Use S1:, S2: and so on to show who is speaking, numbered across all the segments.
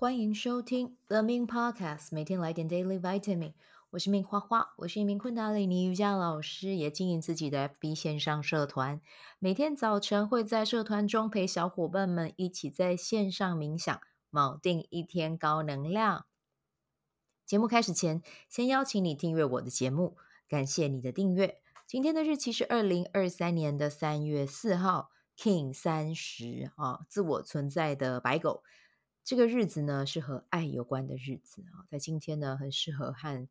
S1: 欢迎收听 The Min Podcast，每天来点 Daily Vitamin。我是 Ming 花花，我是一名昆达里尼瑜伽老师，也经营自己的 FB 线上社团。每天早晨会在社团中陪小伙伴们一起在线上冥想，锚定一天高能量。节目开始前，先邀请你订阅我的节目，感谢你的订阅。今天的日期是二零二三年的三月四号，King 三十啊，自我存在的白狗。这个日子呢，是和爱有关的日子啊，在今天呢，很适合和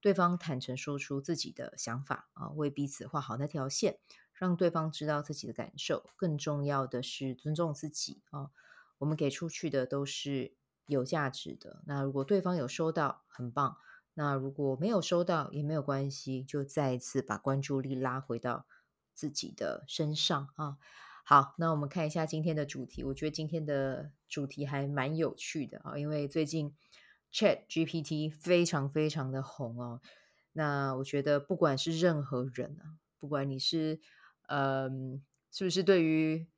S1: 对方坦诚说出自己的想法啊，为彼此画好那条线，让对方知道自己的感受。更重要的是尊重自己啊，我们给出去的都是有价值的。那如果对方有收到，很棒；那如果没有收到，也没有关系，就再一次把关注力拉回到自己的身上啊。好，那我们看一下今天的主题。我觉得今天的主题还蛮有趣的啊，因为最近 Chat GPT 非常非常的红哦。那我觉得不管是任何人啊，不管你是嗯，是不是对于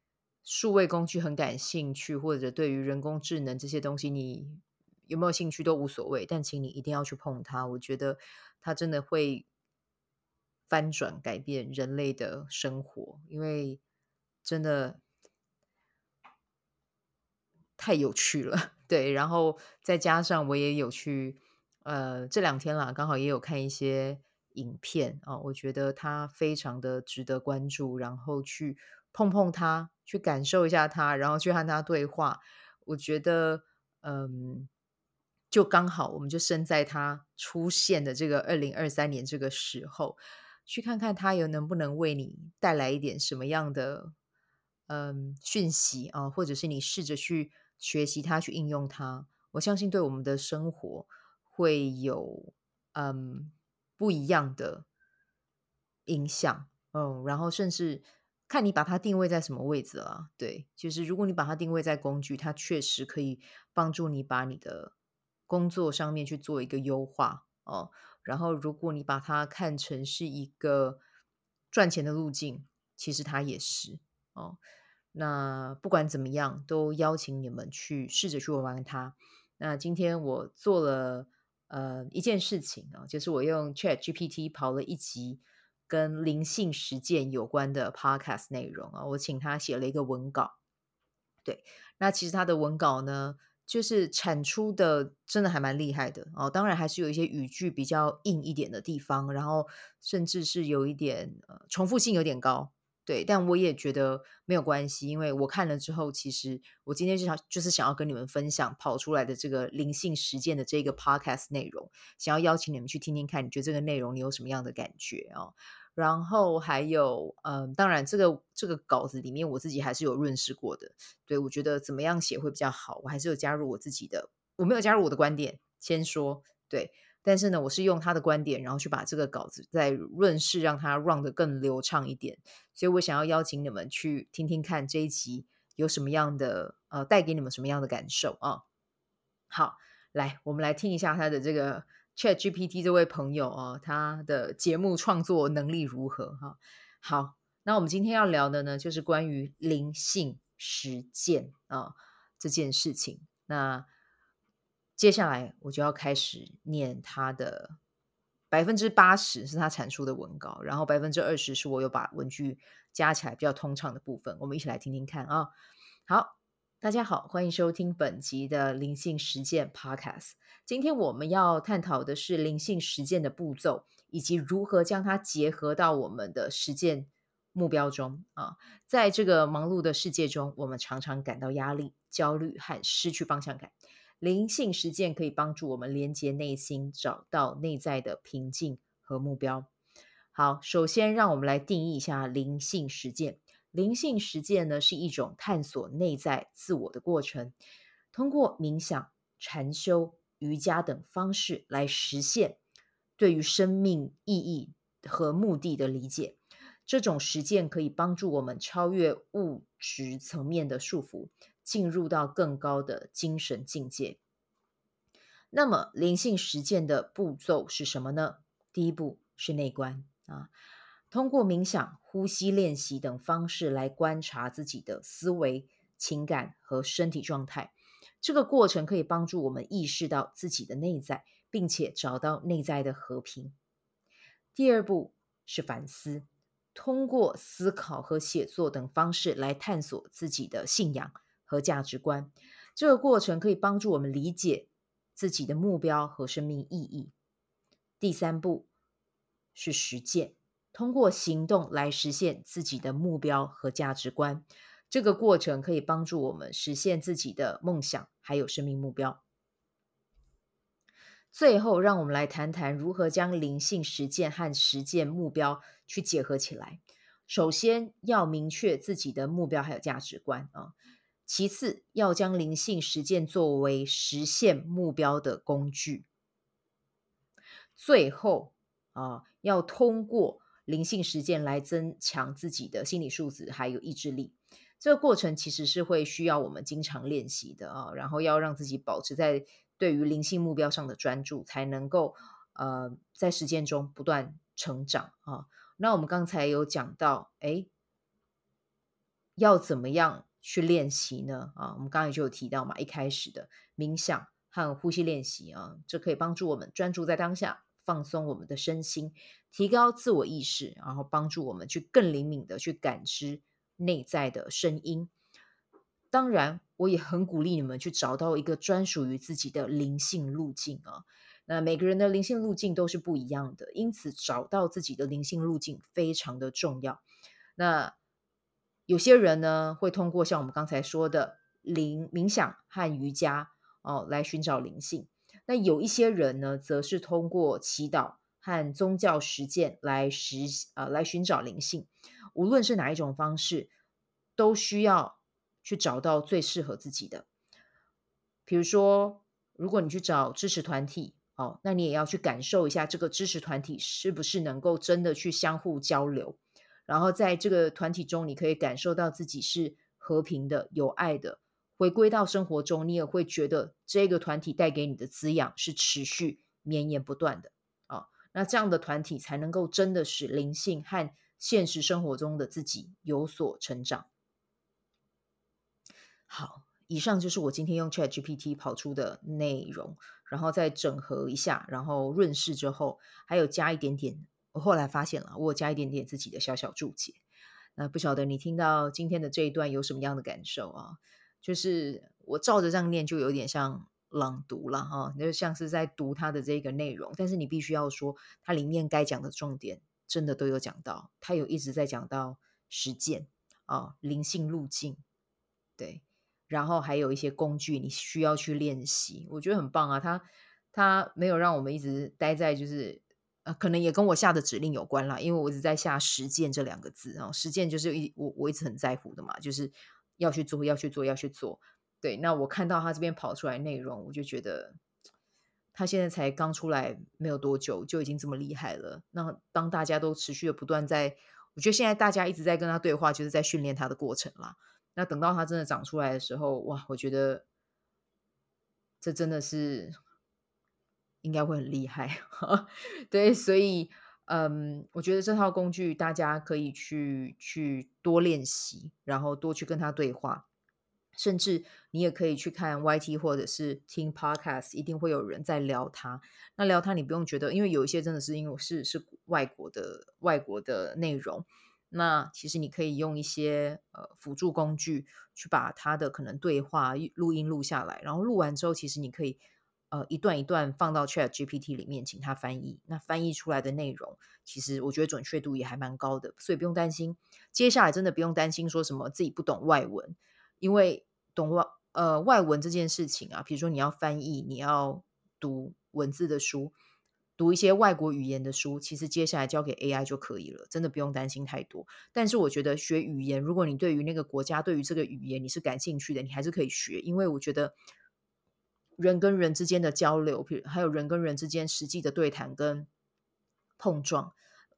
S1: 数位工具很感兴趣，或者对于人工智能这些东西你有没有兴趣都无所谓，但请你一定要去碰它。我觉得它真的会翻转改变人类的生活，因为。真的太有趣了，对，然后再加上我也有去，呃，这两天啦，刚好也有看一些影片啊，我觉得它非常的值得关注，然后去碰碰它，去感受一下它，然后去和它对话，我觉得，嗯，就刚好，我们就生在它出现的这个二零二三年这个时候，去看看它有能不能为你带来一点什么样的。嗯，讯息啊，或者是你试着去学习它，去应用它，我相信对我们的生活会有嗯不一样的影响。嗯，然后甚至看你把它定位在什么位置了。对，就是如果你把它定位在工具，它确实可以帮助你把你的工作上面去做一个优化哦。然后如果你把它看成是一个赚钱的路径，其实它也是哦。那不管怎么样，都邀请你们去试着去玩玩它。那今天我做了呃一件事情啊，就是我用 Chat GPT 跑了一集跟灵性实践有关的 Podcast 内容啊，我请他写了一个文稿。对，那其实他的文稿呢，就是产出的真的还蛮厉害的哦。当然还是有一些语句比较硬一点的地方，然后甚至是有一点呃重复性有点高。对，但我也觉得没有关系，因为我看了之后，其实我今天就想就是想要跟你们分享跑出来的这个灵性实践的这个 podcast 内容，想要邀请你们去听听看，你觉得这个内容你有什么样的感觉哦？然后还有，嗯，当然这个这个稿子里面我自己还是有润饰过的，对，我觉得怎么样写会比较好，我还是有加入我自己的，我没有加入我的观点，先说对。但是呢，我是用他的观点，然后去把这个稿子再润饰，让它 run 得更流畅一点。所以我想要邀请你们去听听看这一集有什么样的呃，带给你们什么样的感受啊？好，来，我们来听一下他的这个 Chat GPT 这位朋友啊，他的节目创作能力如何哈？好，那我们今天要聊的呢，就是关于灵性实践啊这件事情。那接下来我就要开始念他的百分之八十是他阐述的文稿，然后百分之二十是我有把文句加起来比较通畅的部分。我们一起来听听看啊！好，大家好，欢迎收听本集的灵性实践 Podcast。今天我们要探讨的是灵性实践的步骤，以及如何将它结合到我们的实践目标中啊。在这个忙碌的世界中，我们常常感到压力、焦虑和失去方向感。灵性实践可以帮助我们连接内心，找到内在的平静和目标。好，首先让我们来定义一下灵性实践。灵性实践呢，是一种探索内在自我的过程，通过冥想、禅修、瑜伽等方式来实现对于生命意义和目的的理解。这种实践可以帮助我们超越物质层面的束缚。进入到更高的精神境界。那么，灵性实践的步骤是什么呢？第一步是内观啊，通过冥想、呼吸练习等方式来观察自己的思维、情感和身体状态，这个过程可以帮助我们意识到自己的内在，并且找到内在的和平。第二步是反思，通过思考和写作等方式来探索自己的信仰和价值观。这个过程可以帮助我们理解自己的目标和生命意义。第三步是实践，通过行动来实现自己的目标和价值观。这个过程可以帮助我们实现自己的梦想，还有生命目标。最后，让我们来谈谈如何将灵性实践和实践目标去结合起来。首先，要明确自己的目标还有价值观啊。其次，要将灵性实践作为实现目标的工具。最后啊，要通过灵性实践来增强自己的心理素质还有意志力。这个过程其实是会需要我们经常练习的啊，然后要让自己保持在对于灵性目标上的专注，才能够呃在实践中不断成长啊。那我们刚才有讲到，哎，要怎么样去练习呢？啊，我们刚才就有提到嘛，一开始的冥想和呼吸练习啊，这可以帮助我们专注在当下，放松我们的身心，提高自我意识，然后帮助我们去更灵敏的去感知。内在的声音，当然，我也很鼓励你们去找到一个专属于自己的灵性路径啊。那每个人的灵性路径都是不一样的，因此找到自己的灵性路径非常的重要。那有些人呢，会通过像我们刚才说的灵冥想和瑜伽哦来寻找灵性。那有一些人呢，则是通过祈祷和宗教实践来实呃来寻找灵性。无论是哪一种方式，都需要去找到最适合自己的。比如说，如果你去找支持团体，哦，那你也要去感受一下这个支持团体是不是能够真的去相互交流，然后在这个团体中，你可以感受到自己是和平的、有爱的。回归到生活中，你也会觉得这个团体带给你的滋养是持续绵延不断的。哦，那这样的团体才能够真的使灵性和现实生活中的自己有所成长。好，以上就是我今天用 ChatGPT 跑出的内容，然后再整合一下，然后润饰之后，还有加一点点。我后来发现了，我加一点点自己的小小注解。那不晓得你听到今天的这一段有什么样的感受啊？就是我照着这样念，就有点像朗读了哈，那就像是在读它的这个内容。但是你必须要说，它里面该讲的重点。真的都有讲到，它有一直在讲到实践啊，灵性路径，对，然后还有一些工具，你需要去练习，我觉得很棒啊。它它没有让我们一直待在就是呃，可能也跟我下的指令有关啦，因为我一直在下实践这两个字啊，实践就是一我我一直很在乎的嘛，就是要去做，要去做，要去做。对，那我看到他这边跑出来内容，我就觉得。他现在才刚出来没有多久，就已经这么厉害了。那当大家都持续的不断在，我觉得现在大家一直在跟他对话，就是在训练他的过程啦。那等到他真的长出来的时候，哇，我觉得这真的是应该会很厉害。对，所以嗯，我觉得这套工具大家可以去去多练习，然后多去跟他对话。甚至你也可以去看 YT 或者是听 Podcast，一定会有人在聊它。那聊它，你不用觉得，因为有一些真的是因为是是外国的外国的内容。那其实你可以用一些呃辅助工具去把它的可能对话录音录下来，然后录完之后，其实你可以呃一段一段放到 ChatGPT 里面，请它翻译。那翻译出来的内容，其实我觉得准确度也还蛮高的，所以不用担心。接下来真的不用担心说什么自己不懂外文。因为懂外呃外文这件事情啊，比如说你要翻译，你要读文字的书，读一些外国语言的书，其实接下来交给 AI 就可以了，真的不用担心太多。但是我觉得学语言，如果你对于那个国家，对于这个语言你是感兴趣的，你还是可以学，因为我觉得人跟人之间的交流，比如还有人跟人之间实际的对谈跟碰撞。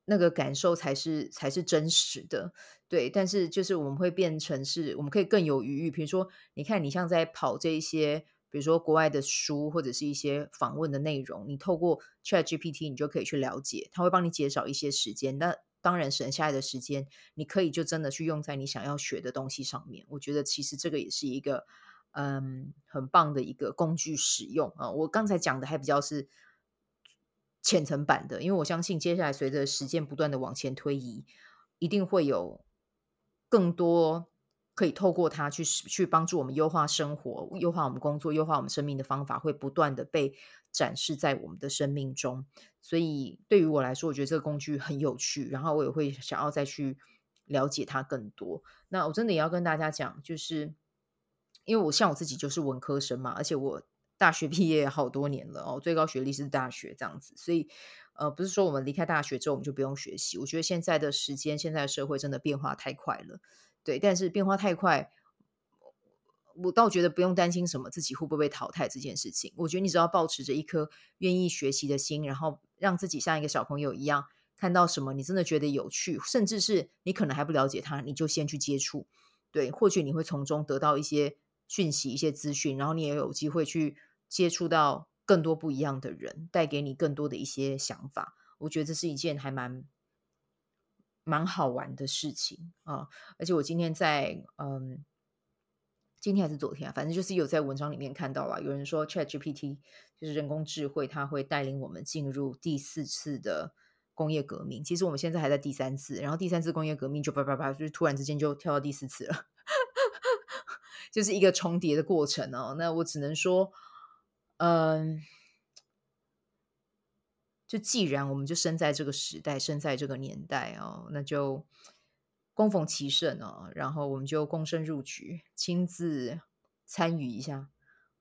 S1: 那个感受才是才是真实的，对。但是就是我们会变成是，我们可以更有余裕。比如说，你看你像在跑这一些，比如说国外的书或者是一些访问的内容，你透过 ChatGPT，你就可以去了解，它会帮你减少一些时间。那当然省下来的时间，你可以就真的去用在你想要学的东西上面。我觉得其实这个也是一个嗯很棒的一个工具使用啊。我刚才讲的还比较是浅层版的，因为我相信接下来随着时间不断的往前推移，一定会有更多。可以透过它去去帮助我们优化生活、优化我们工作、优化我们生命的方法，会不断的被展示在我们的生命中。所以对于我来说，我觉得这个工具很有趣，然后我也会想要再去了解它更多。那我真的也要跟大家讲，就是因为我像我自己就是文科生嘛，而且我大学毕业好多年了哦，最高学历是大学这样子，所以呃，不是说我们离开大学之后我们就不用学习。我觉得现在的时间、现在的社会真的变化太快了。对，但是变化太快，我倒觉得不用担心什么自己会不会被淘汰这件事情。我觉得你只要保持着一颗愿意学习的心，然后让自己像一个小朋友一样，看到什么你真的觉得有趣，甚至是你可能还不了解它，你就先去接触。对，或许你会从中得到一些讯息、一些资讯，然后你也有机会去接触到更多不一样的人，带给你更多的一些想法。我觉得这是一件还蛮。蛮好玩的事情啊！而且我今天在嗯，今天还是昨天啊，反正就是有在文章里面看到了，有人说 ChatGPT 就是人工智慧，它会带领我们进入第四次的工业革命。其实我们现在还在第三次，然后第三次工业革命就叭叭叭，就是突然之间就跳到第四次了，就是一个重叠的过程哦。那我只能说，嗯。就既然我们就生在这个时代，生在这个年代哦，那就恭逢其盛哦，然后我们就躬身入局，亲自参与一下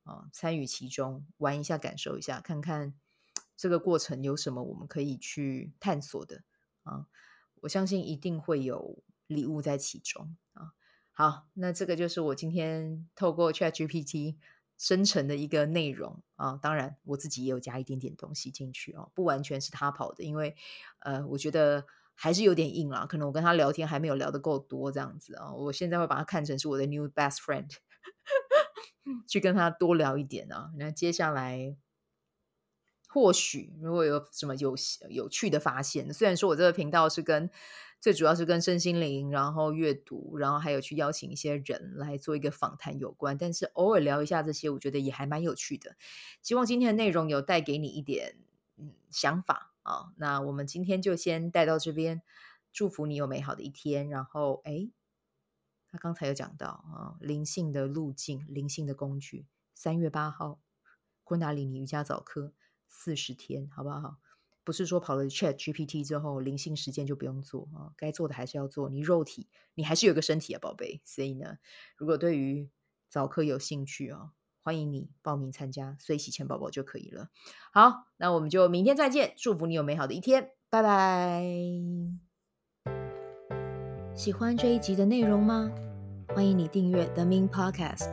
S1: 啊，参与其中，玩一下，感受一下，看看这个过程有什么我们可以去探索的啊！我相信一定会有礼物在其中啊。好，那这个就是我今天透过 ChatGPT。生成的一个内容。啊，当然我自己也有加一点点东西进去哦，不完全是他跑的，因为呃，我觉得还是有点硬啦，可能我跟他聊天还没有聊得够多这样子啊，我现在会把他看成是我的 new best friend，去跟他多聊一点啊，那接下来或许如果有什么有有趣的发现，虽然说我这个频道是跟。最主要是跟身心灵，然后阅读，然后还有去邀请一些人来做一个访谈有关。但是偶尔聊一下这些，我觉得也还蛮有趣的。希望今天的内容有带给你一点嗯想法啊。那我们今天就先带到这边，祝福你有美好的一天。然后哎，他刚才有讲到啊，灵性的路径，灵性的工具，三月八号，昆达里尼瑜伽早课四十天，好不好？不是说跑了 Chat GPT 之后，灵性实践就不用做啊，该做的还是要做。你肉体，你还是有个身体啊，宝贝。所以呢，如果对于早课有兴趣啊，欢迎你报名参加，随喜钱宝宝就可以了。好，那我们就明天再见，祝福你有美好的一天，拜拜。喜欢这一集的内容吗？欢迎你订阅 The Min Podcast，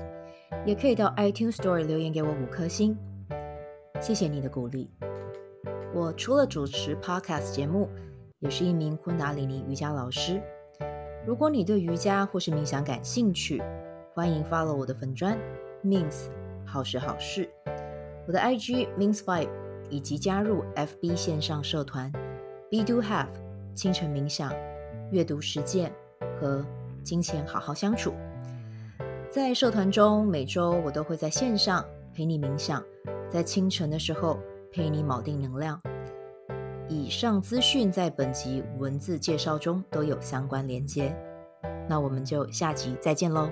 S1: 也可以到 iTunes Store 留言给我五颗星，谢谢你的鼓励。我除了主持 Podcast 节目，也是一名昆达里尼瑜伽老师。如果你对瑜伽或是冥想感兴趣，欢迎 follow 我的粉砖 means 好时好事，我的 IG means Vibe，以及加入 FB 线上社团 Be Do Have 清晨冥想、阅读实践和金钱好好相处。在社团中，每周我都会在线上陪你冥想，在清晨的时候。陪你锚定能量。以上资讯在本集文字介绍中都有相关连接。那我们就下集再见喽。